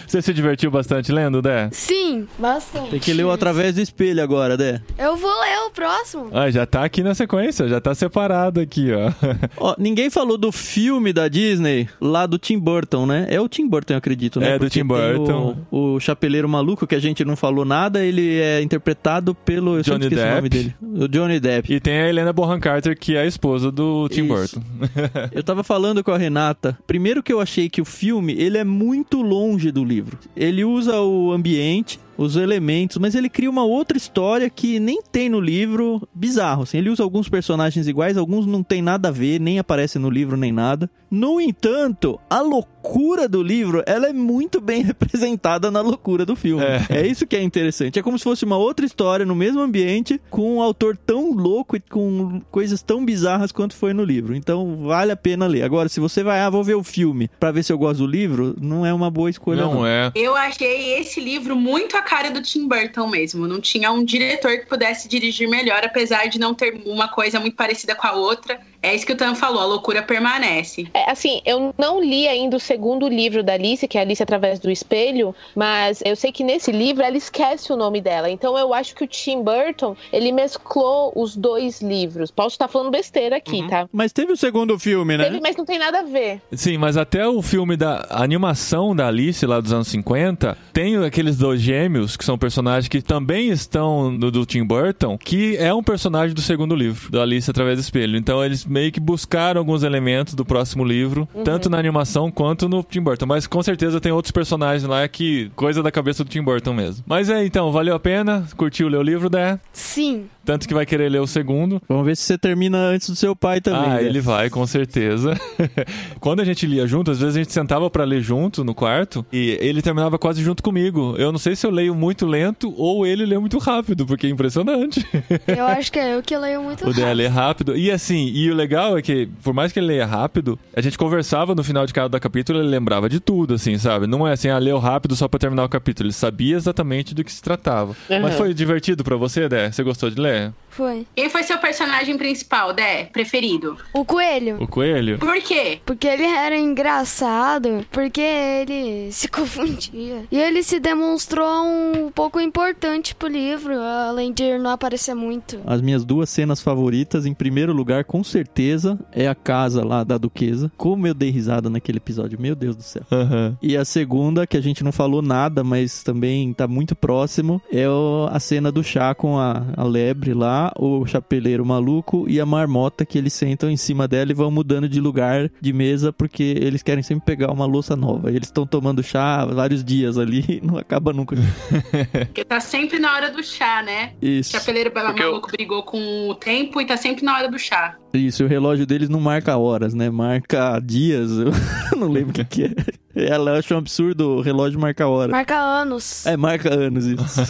Você se divertiu bastante lendo, Dé? Sim, bastante. Tem que ler o através do espelho agora, Dé. Eu vou ler o próximo. Ah, já tá aqui na sequência, já tá separado aqui, ó. [laughs] Ó, ninguém falou do filme da Disney lá do Tim Burton, né? É o Tim Burton, eu acredito, né? É, do Porque Tim tem Burton. O, o Chapeleiro Maluco, que a gente não falou nada, ele é interpretado pelo. Eu Johnny esqueci o nome Depp. dele. O Johnny Depp. E tem a Helena Bonham Carter, que é a esposa do Tim Isso. Burton. [laughs] Eu tava falando com a Renata. Primeiro que eu achei que o filme, ele é muito longe do livro. Ele usa o ambiente, os elementos, mas ele cria uma outra história que nem tem no livro. Bizarro, assim. Ele usa alguns personagens iguais, alguns não tem nada a ver, nem aparecem no livro nem nada. No entanto, a loucura do livro, ela é muito bem [laughs] representada na loucura do filme. É. É, isso que é interessante. É como se fosse uma outra história no mesmo ambiente, com um autor tão louco e com coisas tão bizarras quanto foi no livro. Então, vale a pena ler. Agora, se você vai, ah, vou ver o filme pra ver se eu gosto do livro, não é uma boa escolha, não. Não é. Eu achei esse livro muito a cara do Tim Burton mesmo. Não tinha um diretor que pudesse dirigir melhor, apesar de não ter uma coisa muito parecida com a outra. É isso que o Tan falou, a loucura permanece. É, assim, eu não li ainda o segundo livro da Alice, que é Alice através do espelho, mas eu sei que nesse livro ela esquece o nome dela. Então eu acho que o Tim Burton, ele mesclou os dois livros. Posso estar falando besteira aqui, tá? Mas teve o segundo filme, né? Teve, mas não tem nada a ver. Sim, mas até o filme da animação da Alice lá dos anos 50, tem aqueles dois gêmeos que são personagens que também estão no do Tim Burton, que é um personagem do segundo livro, da Alice através do espelho. Então eles meio que buscaram alguns elementos do próximo livro, tanto na animação quanto no Tim Burton, mas com certeza tem outros personagens lá que coisa da cabeça do Tim Burton mesmo. Mas é, então, valeu a pena? Curtiu ler o livro, né? Sim. Tanto que vai querer ler o segundo. Vamos ver se você termina antes do seu pai também. Ah, né? ele vai, com certeza. [laughs] Quando a gente lia junto, às vezes a gente sentava pra ler junto no quarto e ele terminava quase junto comigo. Eu não sei se eu leio muito lento ou ele lê muito rápido, porque é impressionante. Eu acho que é eu que leio muito O dele é rápido. ler rápido. E assim, e o legal é que, por mais que ele leia rápido, a gente conversava no final de cada capítulo, ele lembrava de tudo, assim, sabe? Não é assim, ah, leu rápido só pra terminar o capítulo. Ele sabia exatamente do que se tratava. Mas foi divertido pra você, Dé? Você gostou de ler? Foi. Quem foi seu personagem principal, Dé? Preferido? O coelho. O coelho? Por quê? Porque ele era engraçado, porque ele se [laughs] confundia. E ele se demonstrou um pouco importante pro livro, além de não aparecer muito. As minhas duas cenas favoritas, em primeiro lugar, com certeza, é a casa lá da Duquesa. Como eu dei risada naquele episódio, meu Deus do céu. Aham. E a segunda, que a gente não falou nada, mas também tá muito próximo, é a cena do chá com a, a lebre lá, o chapeleiro maluco e a marmota que eles sentam em cima dela e vão mudando de lugar de mesa porque eles querem sempre pegar uma louça nova. E eles estão tomando chá vários dias ali [laughs] e não acaba nunca. [laughs] Porque tá sempre na hora do chá, né? O Isso. chapeleiro Porque eu- maluco brigou com o tempo e tá sempre na hora do chá. Isso, o relógio deles não marca horas, né? Marca dias. Eu [laughs] não lembro o que, que é. Ela acha um absurdo o relógio marcar hora. Marca anos. É, marca anos isso.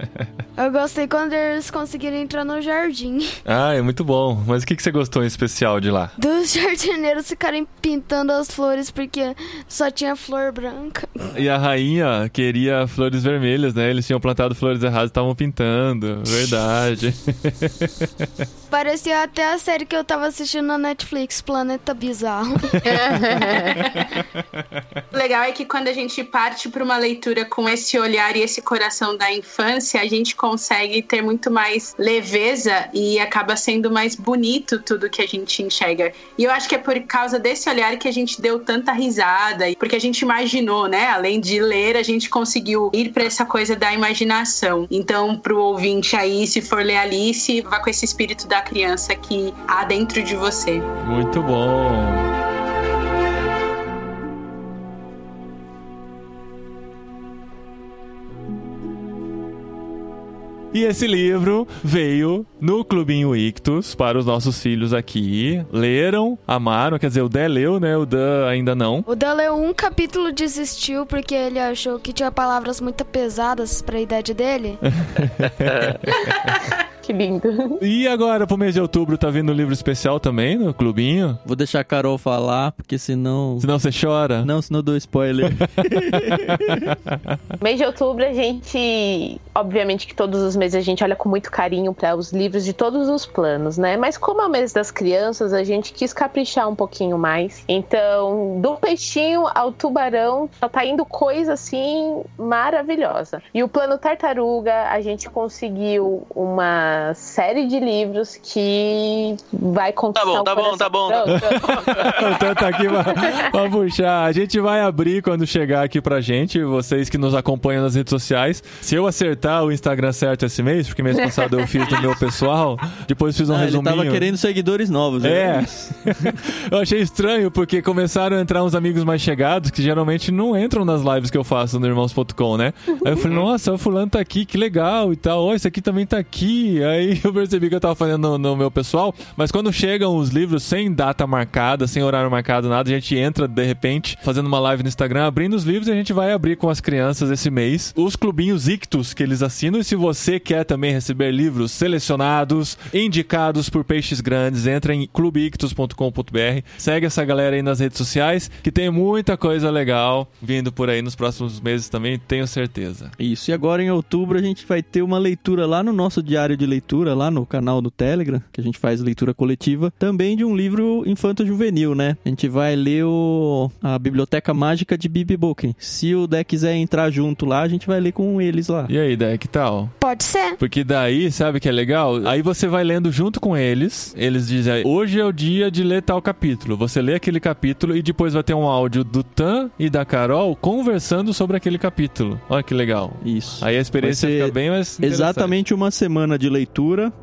[laughs] Eu gostei quando eles conseguiram entrar no jardim. Ah, é muito bom. Mas o que, que você gostou em especial de lá? Dos [laughs] jardineiros ficarem pintando as flores porque só tinha flor branca. E a rainha queria flores vermelhas, né? Eles tinham plantado flores erradas e estavam pintando. Verdade. [laughs] Parecia até a série que eu tava assistindo na Netflix, Planeta Bizarro. O [laughs] legal é que quando a gente parte para uma leitura com esse olhar e esse coração da infância, a gente consegue ter muito mais leveza e acaba sendo mais bonito tudo que a gente enxerga. E eu acho que é por causa desse olhar que a gente deu tanta risada, porque a gente imaginou, né? Além de ler, a gente conseguiu ir para essa coisa da imaginação. Então, pro ouvinte aí, se for ler Alice, vá com esse espírito da criança que há dentro de você. muito bom. E esse livro veio no Clubinho Ictus para os nossos filhos aqui. Leram, amaram, quer dizer, o Dé leu, né? O Dan ainda não. O Dan leu um capítulo e desistiu porque ele achou que tinha palavras muito pesadas pra idade dele. [laughs] Que lindo. [laughs] E agora, pro mês de outubro, tá vindo um livro especial também no Clubinho? Vou deixar a Carol falar, porque senão. Senão você chora? Não, senão eu dou spoiler. [laughs] Mês de outubro a gente, obviamente que todos os meses a gente olha com muito carinho para os livros de todos os planos, né? Mas como é o mês das crianças, a gente quis caprichar um pouquinho mais. Então, do peixinho ao tubarão, só tá indo coisa assim maravilhosa. E o plano tartaruga, a gente conseguiu uma série de livros que vai conquistar bom, o tá bom, coração. tá bom. Pronto. [laughs] Então tá aqui pra, pra puxar. A gente vai abrir quando chegar aqui pra gente, vocês que nos acompanham nas redes sociais. Se eu acertar o Instagram certo esse mês, porque mês passado eu fiz no meu pessoal, depois fiz um Ah, ele resuminho. tava querendo seguidores novos. É. né? [laughs] eu achei estranho porque começaram a entrar uns amigos mais chegados que geralmente não entram nas lives que eu faço no irmãos.com, né? Aí eu falei, nossa, o fulano tá aqui, que legal e tal. Ó, esse aqui também tá aqui. Aí eu percebi que eu tava fazendo no, no meu pessoal. Mas quando chegam os livros sem data marcada, sem horário marcado, nada, a gente entra de repente fazendo uma live no Instagram, abrindo os livros e a gente vai abrir com as crianças esse mês. Os clubinhos ictus que eles assinam. E se você quer também receber livros selecionados, indicados por peixes grandes, entra em clubeictus.com.br. Segue essa galera aí nas redes sociais, que tem muita coisa legal vindo por aí nos próximos meses também, tenho certeza. Isso, e agora em outubro a gente vai ter uma leitura lá no nosso diário de leitura lá no canal do Telegram, que a gente faz leitura coletiva, também de um livro infanto-juvenil, né? A gente vai ler o... a Biblioteca Mágica de Bibi Boken. Se o Dé quiser entrar junto lá, a gente vai ler com eles lá. E aí, Dé, que tal? Pode ser. Porque daí, sabe que é legal? Aí você vai lendo junto com eles. Eles dizem, hoje é o dia de ler tal capítulo. Você lê aquele capítulo e depois vai ter um áudio do Tan e da Carol conversando sobre aquele capítulo. Olha que legal. Isso. Aí a experiência fica bem mais. Exatamente uma semana de leitura.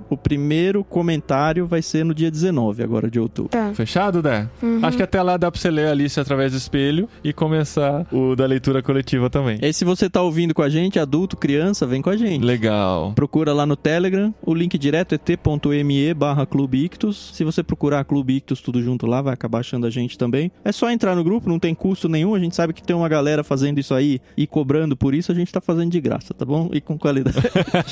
O primeiro comentário vai ser no dia 19, agora de outubro. Tá. Fechado, Dé? Uhum. Acho que até lá dá pra você ler Alice através do espelho e começar o da leitura coletiva também. E se você tá ouvindo com a gente, adulto, criança, vem com a gente. Legal. Procura lá no Telegram, o link direto é t.me barra Clube Ictus. Se você procurar Clube Ictus tudo junto lá, vai acabar achando a gente também. É só entrar no grupo, não tem custo nenhum. A gente sabe que tem uma galera fazendo isso aí e cobrando por isso, a gente tá fazendo de graça, tá bom? E com qualidade.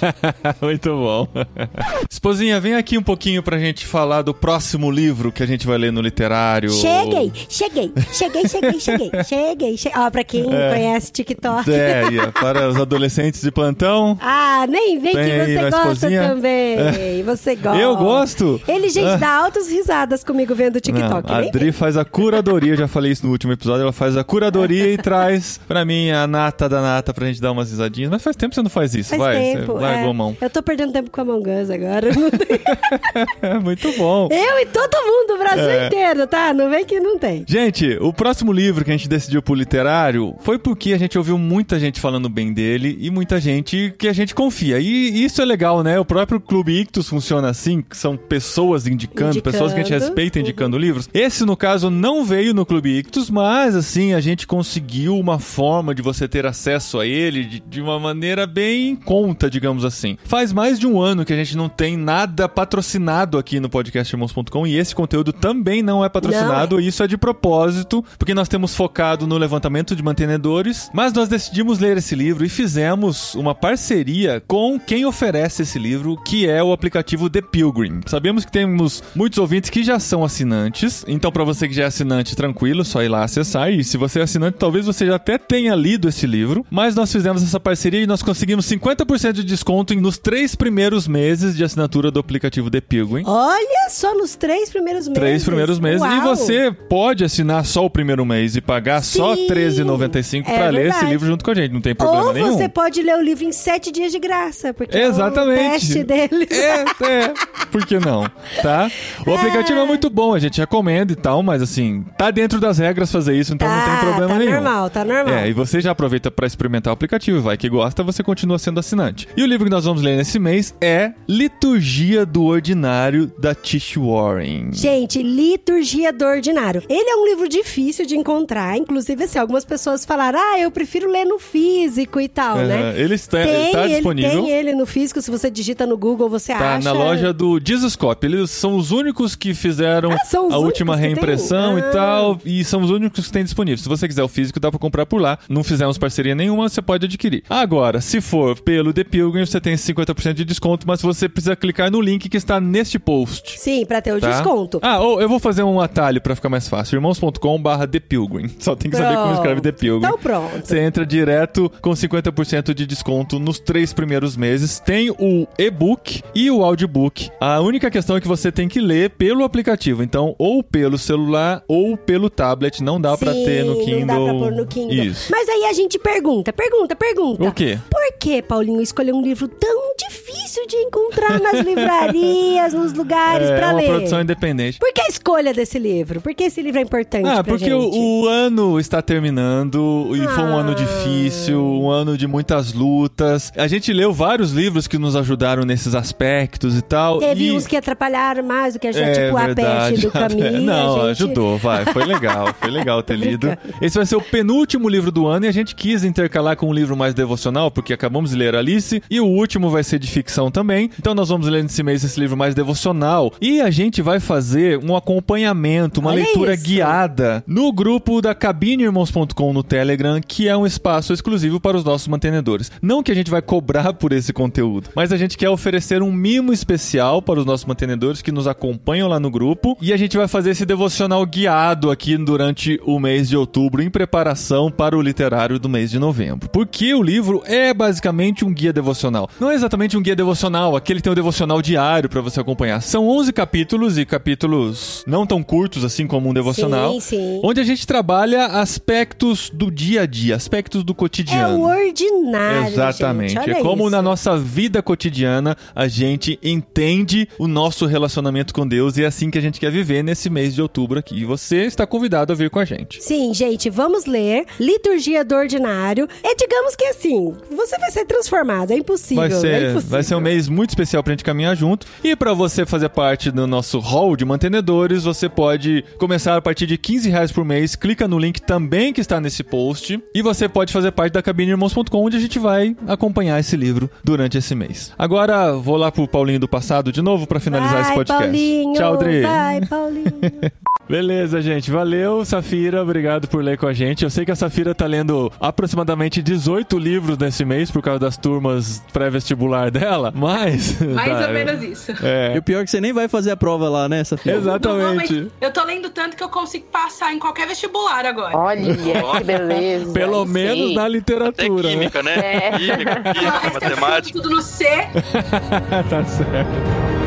[laughs] Muito bom. [laughs] Esposinha, vem aqui um pouquinho pra gente falar do próximo livro que a gente vai ler no literário. Cheguei, cheguei, cheguei, cheguei, cheguei, [laughs] cheguei, cheguei. Ó, pra quem conhece TikTok. É, é para os adolescentes de plantão. Ah, nem vem que você gosta esposinha? também. Você gosta. Eu gosto. Ele, gente, Ah. dá altas risadas comigo vendo o TikTok. Não, a nem Dri faz a curadoria, eu já falei isso no último episódio, ela faz a curadoria e traz pra mim a nata da nata pra gente dar umas risadinhas. Mas faz tempo que você não faz isso, Faz vai. tempo. Você largou é. a mão. Eu tô perdendo tempo com a Among Us agora. [laughs] Muito bom. Eu e todo mundo, o Brasil É. inteiro, tá? Não vem que não tem. Gente, o próximo livro que a gente decidiu pro literário foi porque a gente ouviu muita gente falando bem dele e muita gente que a gente confia. E isso é legal, né? O próprio Clube Ictus funciona assim, que são pessoas indicando, Indicando. pessoas que a gente respeita indicando livros. Esse, no caso, não veio no Clube Ictus, mas assim, a gente conseguiu uma forma de você ter acesso a ele de, de uma maneira bem em conta, digamos assim. Faz mais de um ano que a gente não tem nada patrocinado aqui no podcastirmãos.com e esse conteúdo também não é patrocinado. Isso é de propósito, porque nós temos focado no levantamento de mantenedores, mas nós decidimos ler esse livro e fizemos uma parceria com quem oferece esse livro, que é o aplicativo The Pilgrim. Sabemos que temos muitos ouvintes que já são assinantes, então para você que já é assinante, tranquilo, só ir lá acessar. E se você é assinante, talvez você já até tenha lido esse livro, mas nós fizemos essa parceria e nós conseguimos 50% de desconto nos três primeiros meses de assinatura do aplicativo The Pilgrim. Olha só nos três primeiros meses. Três primeiros meses. E Uau. você pode assinar só o primeiro mês e pagar só Sim, R$13,95 é pra ler esse livro junto com a gente. Não tem problema Ou nenhum. você pode ler o livro em sete dias de graça, porque é o Exatamente. teste deles. [laughs] É, é. Por que não? Tá? O aplicativo é muito bom, a gente recomenda e tal, mas assim, tá dentro das regras fazer isso, então não tem problema tá nenhum. normal, tá normal. É, e você já aproveita pra experimentar o aplicativo, vai que gosta, você continua sendo assinante. E o livro que nós vamos ler nesse mês é Liturgia do Ordinário, da Tish Warren. Gente, Liturgia do Ordinário. Ele é um livro difícil de encontrar. Inclusive, assim, algumas pessoas falaram, ah, eu prefiro ler no físico e tal, É, né? ele está, Tem, tá ele disponível. tem ele no físico. Se você digita no Google, você Tá acha. na loja do Jesuscope. Eles são os únicos que fizeram Ah, a última reimpressão e Ah. tal. E são os únicos que tem disponível. Se você quiser o físico, dá pra comprar por lá. Não fizemos parceria nenhuma, você pode adquirir. Agora, se for pelo The Pilgrim, você tem 50% de desconto, mas você precisa clicar no link que está neste post. Sim, pra ter o Tá? desconto. Ah, ou eu vou fazer um atalho pra ficar mais fácil. irmãos.com barra The Pilgrim. Só tem que saber como escreve The Pilgrim. Então pronto. Você entra direto com 50% de desconto nos três primeiros meses. Tem o e-book e o audiobook. A única questão é que você tem que ler pelo aplicativo. Então, ou pelo celular ou pelo tablet. Não dá pra Sim, ter no Kindle. Não dá pra pôr no Kindle. Isso. Mas aí a gente pergunta, pergunta, pergunta. O quê? Por que, Paulinho, escolheu um livro tão difícil de encontrar nas livrarias, nos lugares É pra uma ler? produção independente. Por que a escolha desse livro? Por que esse livro é importante Ah, porque gente? o, o ano está terminando e foi um Ah. ano difícil, um ano de muitas lutas. A gente leu vários livros que nos ajudaram nesses aspectos e tal. Teve e... uns que atrapalharam mais do que ajudar, É tipo [laughs] a verdade. peste do caminho. Não, a gente... ajudou, vai. Foi legal, foi legal ter [laughs] lido. Esse vai ser o penúltimo livro do ano e a gente quis intercalar com um livro mais devocional, porque acabamos de ler Alice, e o último vai ser de ficção também. Então nós vamos ler nesse mês esse livro mais devocional. E a gente vai fazer um acompanhamento, uma Olha leitura isso. guiada no grupo da cabineirmãos.com no Telegram, que é um espaço exclusivo para os nossos mantenedores. Não que a gente vai cobrar por esse conteúdo, mas a gente quer oferecer um mimo especial para os nossos mantenedores que nos acompanham lá no grupo. E a gente vai fazer esse devocional guiado aqui durante o mês de outubro, em preparação para o literário do mês de novembro. Porque o livro é basicamente um guia devocional. Não é exatamente um guia devocional devocional, aquele tem o devocional diário pra você acompanhar. São 11 capítulos e capítulos não tão curtos assim como um devocional. Sim, sim. Onde a gente trabalha aspectos do dia a dia, aspectos do É cotidiano. o ordinário. Exatamente. gente, é como isso. na nossa vida cotidiana a gente entende o nosso relacionamento com Deus e é assim que a gente quer viver nesse mês de outubro aqui. E você está convidado a vir com a gente. Sim, gente, vamos ler Liturgia do Ordinário. É, digamos que assim, você vai ser transformado, é impossível. Vai é ser, impossível. vai ser um mês muito especial pra gente caminhar junto. E pra você fazer parte do nosso hall de mantenedores, você pode começar a partir de 15 reais por mês. Clica no link também que está nesse post. E você pode fazer parte da cabineirmãos.com, onde a gente vai acompanhar esse livro durante esse mês. Agora, vou lá pro Paulinho do passado de novo pra finalizar vai, esse podcast. Paulinho, Tchau, Dri. Vai, Paulinho. [laughs] Beleza, gente. Valeu, Safira. Obrigado por ler com a gente. Eu sei que a Safira tá lendo aproximadamente 18 livros nesse mês por causa das turmas pré-vestibular dela, mas. [laughs] Mais tá, ou menos isso. É. E o pior é que você nem vai fazer a prova lá, né? Não vou, Exatamente. mas eu tô lendo tanto que eu consigo passar em qualquer vestibular agora. Olha, que beleza. Pelo Aí menos sim. na Até literatura, né? química, né? É. Química, eu matemática. tudo no C. [laughs] tá certo.